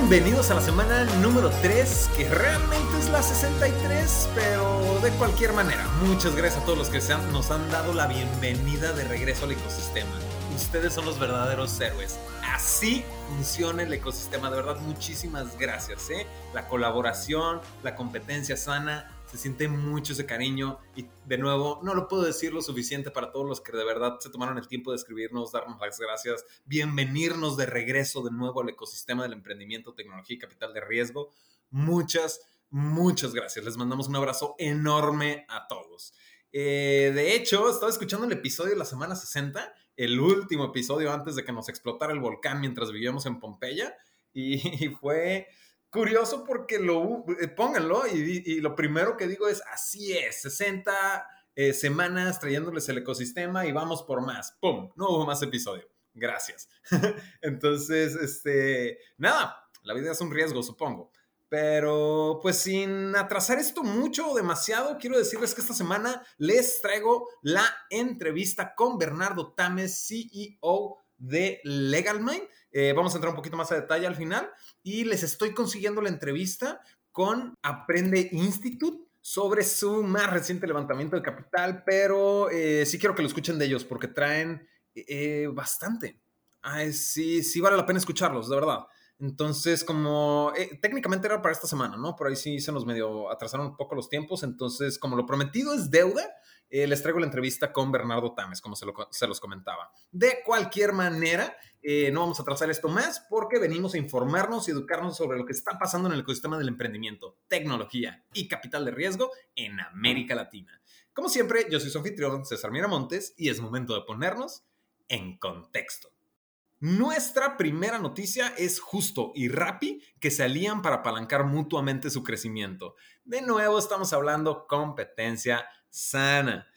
Bienvenidos a la semana número 3, que realmente es la 63, pero de cualquier manera, muchas gracias a todos los que nos han dado la bienvenida de regreso al ecosistema. Ustedes son los verdaderos héroes. Así funciona el ecosistema, de verdad, muchísimas gracias. ¿eh? La colaboración, la competencia sana, se siente mucho ese cariño y de nuevo no lo puedo decir lo suficiente para todos los que de verdad se tomaron el tiempo de escribirnos, darnos las gracias, bienvenirnos de regreso de nuevo al ecosistema del emprendimiento, tecnología y capital de riesgo. Muchas, muchas gracias. Les mandamos un abrazo enorme a todos. Eh, de hecho, estaba escuchando el episodio de la semana 60, el último episodio antes de que nos explotara el volcán mientras vivíamos en Pompeya y fue curioso porque lo, eh, pónganlo y, lo primero que digo es, así es, 60 eh, semanas trayéndoles el ecosistema y vamos por más. ¡Pum! No hubo más episodio. Gracias. Entonces, este, nada, la vida es un riesgo, supongo. Pero pues sin atrasar esto mucho o demasiado, quiero decirles que esta semana les traigo la entrevista con Bernardo Tames, CEO de LegalMind. Eh, vamos a entrar un poquito más a detalle al final y les estoy consiguiendo la entrevista con Aprende Institute sobre su más reciente levantamiento de capital, pero eh, sí quiero que lo escuchen de ellos porque traen eh, bastante. Ay, sí, sí vale la pena escucharlos, de verdad. Entonces, como técnicamente era para esta semana, ¿no? Por ahí sí se nos medio atrasaron un poco los tiempos. Entonces, como lo prometido es deuda, eh, les traigo la entrevista con Bernardo Tames, como se, los comentaba. De cualquier manera, eh, no vamos a trazar esto más porque venimos a informarnos y educarnos sobre lo que está pasando en el ecosistema del emprendimiento, tecnología y capital de riesgo en América Latina. Como siempre, yo soy su anfitrión, César Miramontes, y es momento de ponernos en contexto. Nuestra primera noticia es Justo y Rappi que se alían para apalancar mutuamente su crecimiento. De nuevo estamos hablando competencia sana.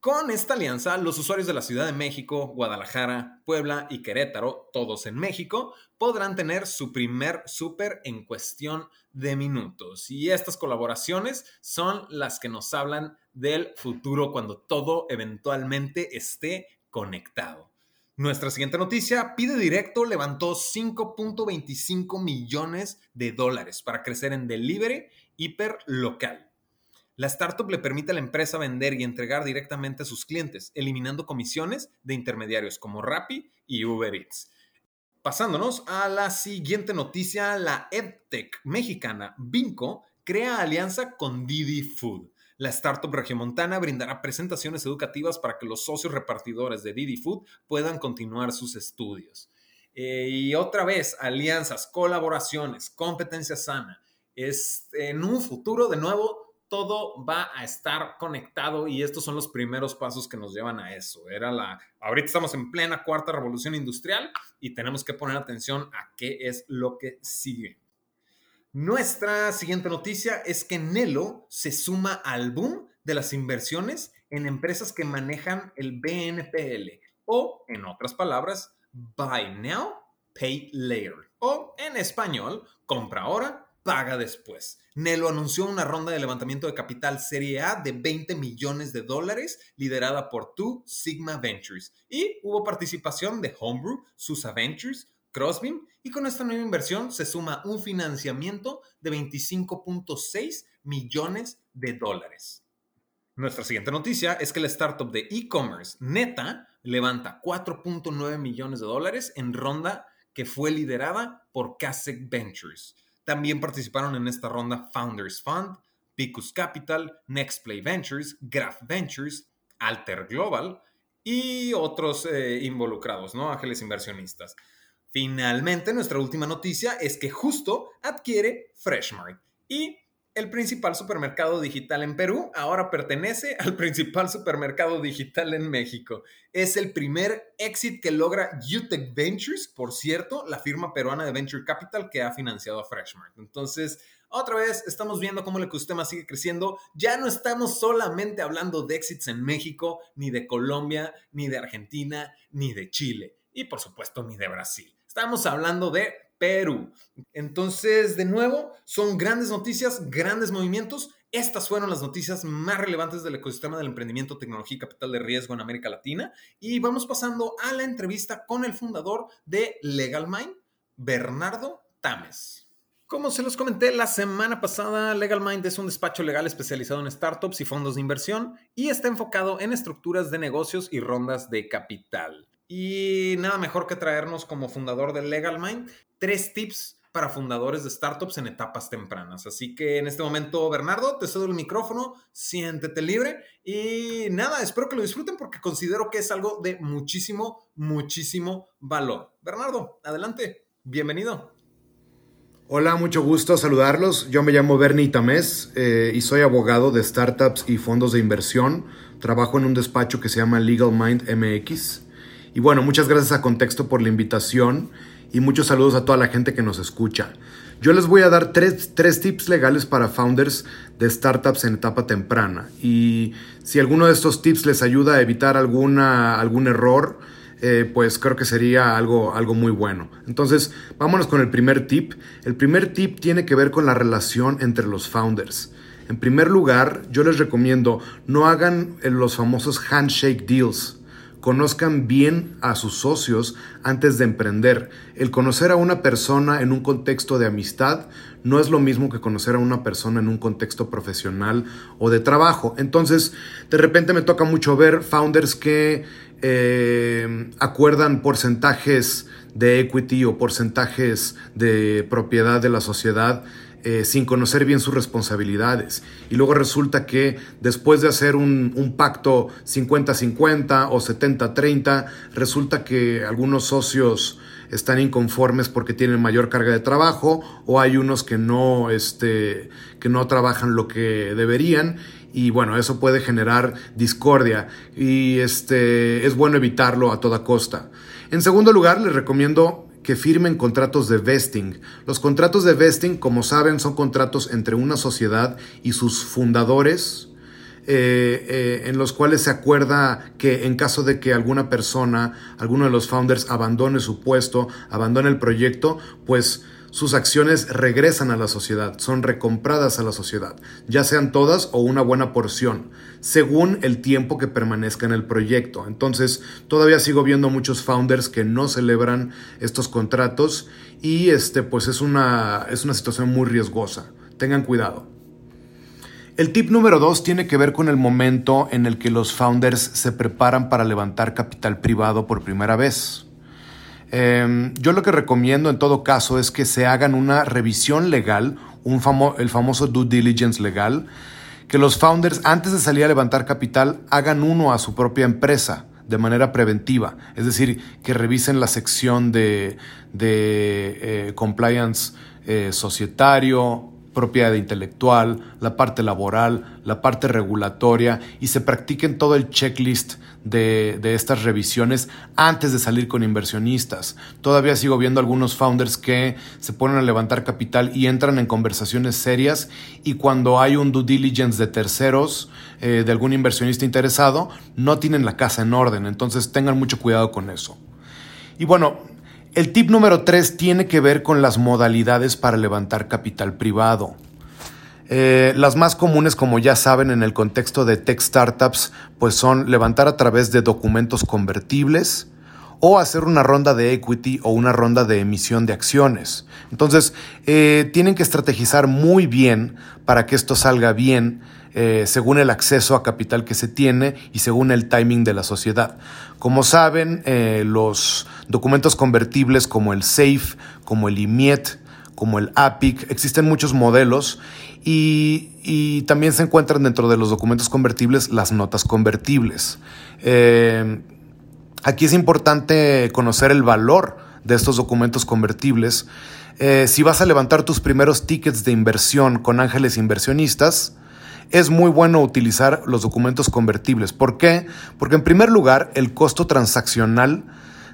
Con esta alianza, los usuarios de la Ciudad de México, Guadalajara, Puebla y Querétaro, todos en México, podrán tener su primer súper en cuestión de minutos. Y estas colaboraciones son las que nos hablan del futuro cuando todo eventualmente esté conectado. Nuestra siguiente noticia, Pide Directo levantó 5.25 millones de dólares para crecer en delivery hiperlocal. La startup le permite a la empresa vender y entregar directamente a sus clientes, eliminando comisiones de intermediarios como Rappi y Uber Eats. Pasándonos a la siguiente noticia, la EdTech mexicana Vinco crea alianza con Didi Food. La startup regiomontana brindará presentaciones educativas para que los socios repartidores de Didi Food puedan continuar sus estudios. Eh, y otra vez, alianzas, colaboraciones, competencia sana. Es, en un futuro, de nuevo, todo va a estar conectado y estos son los primeros pasos que nos llevan a eso. Era la, ahorita estamos en plena cuarta revolución industrial y tenemos que poner atención a qué es lo que sigue. Nuestra siguiente noticia es que Nelo se suma al boom de las inversiones en empresas que manejan el BNPL o, en otras palabras, Buy Now, Pay Later o, en español, compra ahora, paga después. Nelo anunció una ronda de levantamiento de capital Serie A de 20 millones de dólares liderada por Two Sigma Ventures y hubo participación de Homebrew, Susa Ventures, Crossbeam y con esta nueva inversión se suma un financiamiento de 25.6 millones de dólares. Nuestra siguiente noticia es que la startup de e-commerce Neta levanta 4.9 millones de dólares en ronda que fue liderada por Kasek Ventures. También participaron en esta ronda Founders Fund, Picus Capital, Nextplay Ventures, Graph Ventures, Alter Global y otros eh, involucrados, ¿no? Ángeles inversionistas. Finalmente, nuestra última noticia es que justo adquiere Freshmart y el principal supermercado digital en Perú ahora pertenece al principal supermercado digital en México. Es el primer exit que logra UTEC Ventures, por cierto, la firma peruana de Venture Capital que ha financiado a Freshmart. Entonces, otra vez estamos viendo cómo el ecosistema sigue creciendo. Ya no estamos solamente hablando de exits en México, ni de Colombia, ni de Argentina, ni de Chile. Y por supuesto, ni de Brasil. Estamos hablando de Perú. Entonces, de nuevo, son grandes noticias, grandes movimientos. Estas fueron las noticias más relevantes del ecosistema del emprendimiento, tecnología y capital de riesgo en América Latina. Y vamos pasando a la entrevista con el fundador de LegalMind, Bernardo Tames. Como se los comenté la semana pasada, LegalMind es un despacho legal especializado en startups y fondos de inversión y está enfocado en estructuras de negocios y rondas de capital. Y nada mejor que traernos como fundador de LegalMind tres tips para fundadores de startups en etapas tempranas. Así que en este momento, Bernardo, te cedo el micrófono, siéntete libre y nada, espero que lo disfruten porque considero que es algo de muchísimo, muchísimo valor. Bernardo, adelante, bienvenido. Hola, mucho gusto saludarlos. Yo me llamo Bernie Tamés eh, y soy abogado de startups y fondos de inversión. Trabajo en un despacho que se llama Legal Mind MX. Y bueno, muchas gracias a Contexto por la invitación y muchos saludos a toda la gente que nos escucha. Yo les voy a dar tres, tres, tips legales para founders de startups en etapa temprana. Y si alguno de estos tips les ayuda a evitar alguna, algún error, eh, pues creo que sería algo, algo muy bueno. Entonces, vámonos con el primer tip. El primer tip tiene que ver con la relación entre los founders. En primer lugar, yo les recomiendo no hagan los famosos handshake deals. Conozcan bien a sus socios antes de emprender. El conocer a una persona en un contexto de amistad no es lo mismo que conocer a una persona en un contexto profesional o de trabajo. Entonces, de repente me toca mucho ver founders que eh, acuerdan porcentajes de equity o porcentajes de propiedad de la sociedad eh, sin conocer bien sus responsabilidades. Y luego resulta que después de hacer un, un pacto 50-50 o 70-30, resulta que algunos socios están inconformes porque tienen mayor carga de trabajo o hay unos que no, este, que no trabajan lo que deberían y bueno, eso puede generar discordia y este, es bueno evitarlo a toda costa. En segundo lugar, les recomiendo que firmen contratos de vesting. Los contratos de vesting, como saben, son contratos entre una sociedad y sus fundadores, eh, eh, en los cuales se acuerda que en caso de que alguna persona, alguno de los founders abandone su puesto, abandone el proyecto, pues sus acciones regresan a la sociedad, son recompradas a la sociedad, ya sean todas o una buena porción, según el tiempo que permanezca en el proyecto. Entonces, todavía sigo viendo muchos founders que no celebran estos contratos y este pues es una es una situación muy riesgosa. Tengan cuidado. El tip número dos tiene que ver con el momento en el que los founders se preparan para levantar capital privado por primera vez. Em, yo lo que recomiendo en todo caso es que se hagan una revisión legal, un el famoso due diligence legal, que los founders antes de salir a levantar capital hagan uno a su propia empresa de manera preventiva, es decir, que revisen la sección de, eh, compliance eh, societario, propiedad intelectual, la parte laboral, la parte regulatoria y se practiquen todo el checklist de, estas revisiones antes de salir con inversionistas. Todavía sigo viendo algunos founders que se ponen a levantar capital y entran en conversaciones serias y cuando hay un due diligence de terceros, eh, de algún inversionista interesado, no tienen la casa en orden. Entonces tengan mucho cuidado con eso. Y bueno, el tip número 3 tiene que ver con las modalidades para levantar capital privado. Eh, las más comunes, como ya saben, en el contexto de tech startups, pues son levantar a través de documentos convertibles o hacer una ronda de equity o una ronda de emisión de acciones. Entonces, eh, tienen que estrategizar muy bien para que esto salga bien eh, según el acceso a capital que se tiene y según el timing de la sociedad. Como saben, eh, los documentos convertibles como el SAFE, como el IMIET, como el APIC, existen muchos modelos y, también se encuentran dentro de los documentos convertibles las notas convertibles. Eh, aquí es importante conocer el valor de estos documentos convertibles. si vas a levantar tus primeros tickets de inversión con ángeles inversionistas, es muy bueno utilizar los documentos convertibles. ¿Por qué? Porque en primer lugar, el costo transaccional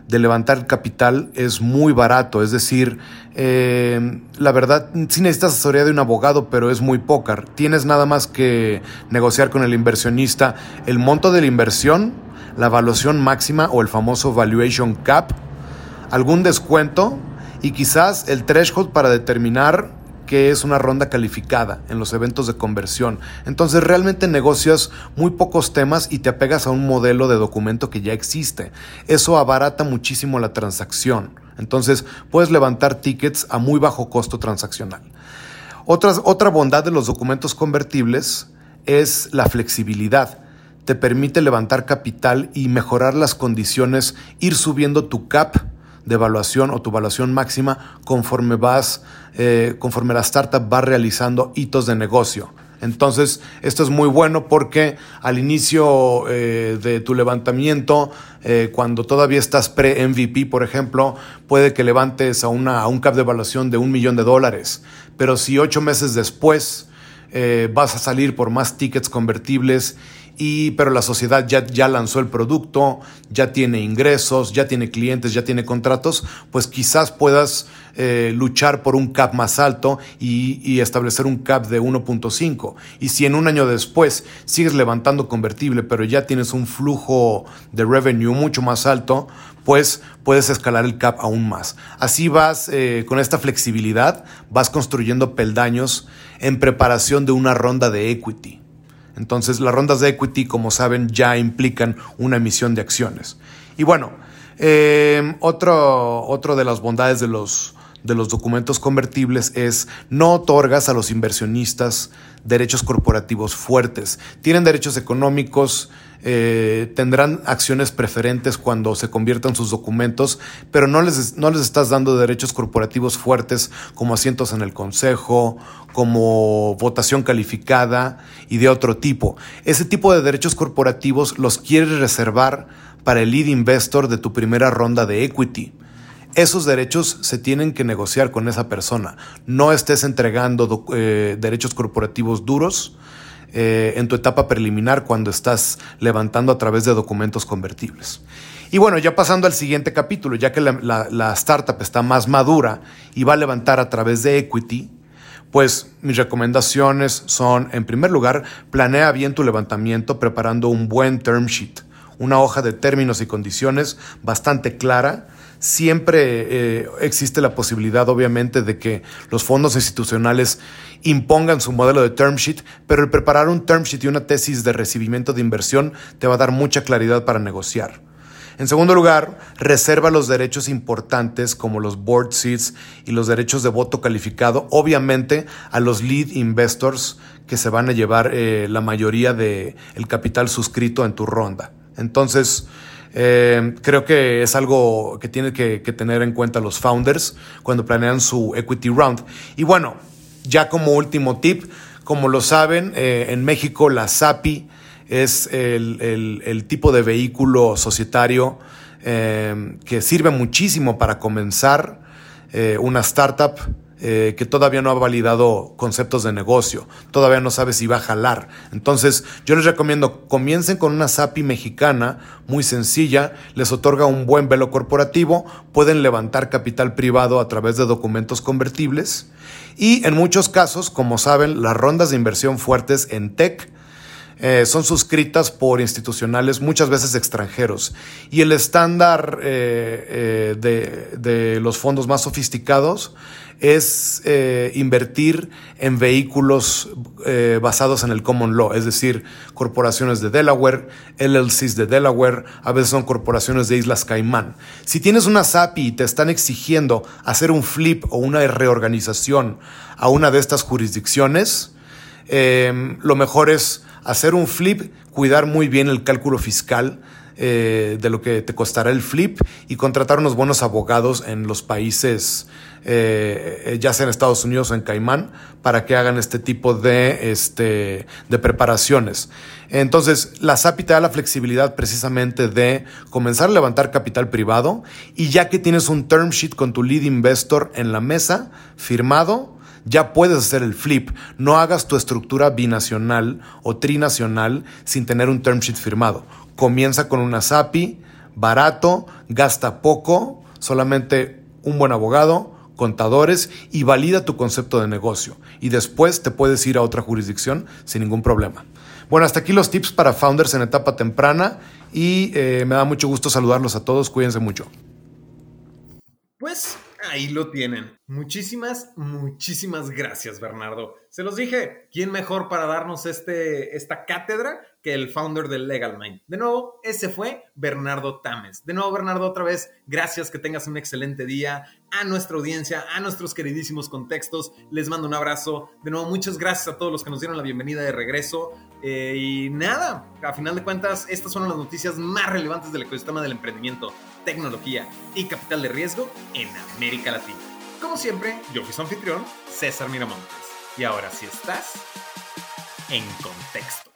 de levantar capital es muy barato, es decir, eh, la verdad, sí necesitas asesoría de un abogado, pero es muy poca. Tienes nada más que negociar con el inversionista el monto de la inversión, la evaluación máxima o el famoso valuation cap, algún descuento y quizás el threshold para determinar que es una ronda calificada en los eventos de conversión. Entonces realmente negocias muy pocos temas y te apegas a un modelo de documento que ya existe. Eso abarata muchísimo la transacción. Entonces puedes levantar tickets a muy bajo costo transaccional. otra bondad de los documentos convertibles es la flexibilidad. Te permite levantar capital y mejorar las condiciones, ir subiendo tu cap de evaluación o tu evaluación máxima conforme vas, eh, conforme la startup va realizando hitos de negocio. Entonces, esto es muy bueno porque al inicio eh, de tu levantamiento, eh, cuando todavía estás pre-MVP, por ejemplo, puede que levantes a, una, un cap de evaluación de un millón de dólares. Pero si ocho meses después vas a salir por más tickets convertibles y, pero la sociedad ya, ya lanzó el producto, ya tiene ingresos, ya tiene clientes, ya tiene contratos, pues quizás puedas eh, luchar por un cap más alto y, establecer un cap de 1.5. Y si en un año después sigues levantando convertible, pero ya tienes un flujo de revenue mucho más alto, pues puedes escalar el cap aún más. Así vas eh, con esta flexibilidad, vas construyendo peldaños en preparación de una ronda de equity. Entonces, las rondas de equity, como saben, ya implican una emisión de acciones. Y bueno, eh, otro, otro de las bondades de los, de los documentos convertibles es no otorgas a los inversionistas derechos corporativos fuertes. Tienen derechos económicos, eh, tendrán acciones preferentes cuando se conviertan sus documentos, pero no les, no les estás dando derechos corporativos fuertes como asientos en el consejo, como votación calificada y de otro tipo. Ese tipo de derechos corporativos los quieres reservar para el lead investor de tu primera ronda de equity. Esos derechos se tienen que negociar con esa persona. No estés entregando eh, derechos corporativos duros eh, en tu etapa preliminar cuando estás levantando a través de documentos convertibles. Y bueno, ya pasando al siguiente capítulo, ya que la, startup está más madura y va a levantar a través de equity, pues mis recomendaciones son, en primer lugar, planea bien tu levantamiento preparando un buen term sheet, una hoja de términos y condiciones bastante clara Siempre eh, existe la posibilidad, obviamente, de que los fondos institucionales impongan su modelo de term sheet, pero el preparar un term sheet y una tesis de recibimiento de inversión te va a dar mucha claridad para negociar. En segundo lugar, reserva los derechos importantes como los board seats y los derechos de voto calificado, obviamente a los lead investors que se van a llevar eh, la mayoría del el capital suscrito en tu ronda. Entonces, eh, creo que es algo que tienen que, tener en cuenta los founders cuando planean su equity round. Y bueno, ya como último tip, como lo saben, eh, en México la SAPI es el, tipo de vehículo societario eh, que sirve muchísimo para comenzar una startup eh, que todavía no ha validado conceptos de negocio, todavía no sabe si va a jalar. Entonces, yo les recomiendo, comiencen con una SAPI mexicana muy sencilla, les otorga un buen velo corporativo, pueden levantar capital privado a través de documentos convertibles y en muchos casos, como saben, las rondas de inversión fuertes en tech eh, son suscritas por institucionales muchas veces extranjeros. Y el estándar eh, de, de, los fondos más sofisticados es eh, invertir en vehículos eh, basados en el common law, es decir, corporaciones de Delaware, LLCs de Delaware, a veces son corporaciones de Islas Caimán. Si tienes una SAPI y te están exigiendo hacer un flip o una reorganización a una de estas jurisdicciones, eh, lo mejor es hacer un flip, cuidar muy bien el cálculo fiscal, de lo que te costará el flip y contratar unos buenos abogados en los países eh, ya sea en Estados Unidos o en Caimán, para que hagan este tipo de, este, de preparaciones. Entonces, la SAPI te da la flexibilidad precisamente de comenzar a levantar capital privado y ya que tienes un term sheet con tu lead investor en la mesa, firmado, ya puedes hacer el flip. No hagas tu estructura binacional o trinacional sin tener un term sheet firmado. Comienza con una SAPI, barato, gasta poco, solamente un buen abogado, contadores y valida tu concepto de negocio. Y después te puedes ir a otra jurisdicción sin ningún problema. Bueno, hasta aquí los tips para founders en etapa temprana y eh, me da mucho gusto saludarlos a todos. Cuídense mucho. Pues Ahí lo tienen. Muchísimas, muchísimas gracias, Bernardo. Se los dije, ¿quién mejor para darnos este, esta cátedra que el founder de Legal Mind? De nuevo, ese fue Bernardo Tames. De nuevo, Bernardo, otra vez, gracias, que tengas un excelente día. A nuestra audiencia, a nuestros queridísimos contextos, les mando un abrazo. De nuevo, muchas gracias a todos los que nos dieron la bienvenida de regreso. Eh, y nada, a final de cuentas, estas son las noticias más relevantes del ecosistema del emprendimiento, tecnología y capital de riesgo en América Latina. Como siempre, yo fui su anfitrión, César Miramontes. Y ahora sí estás en contexto.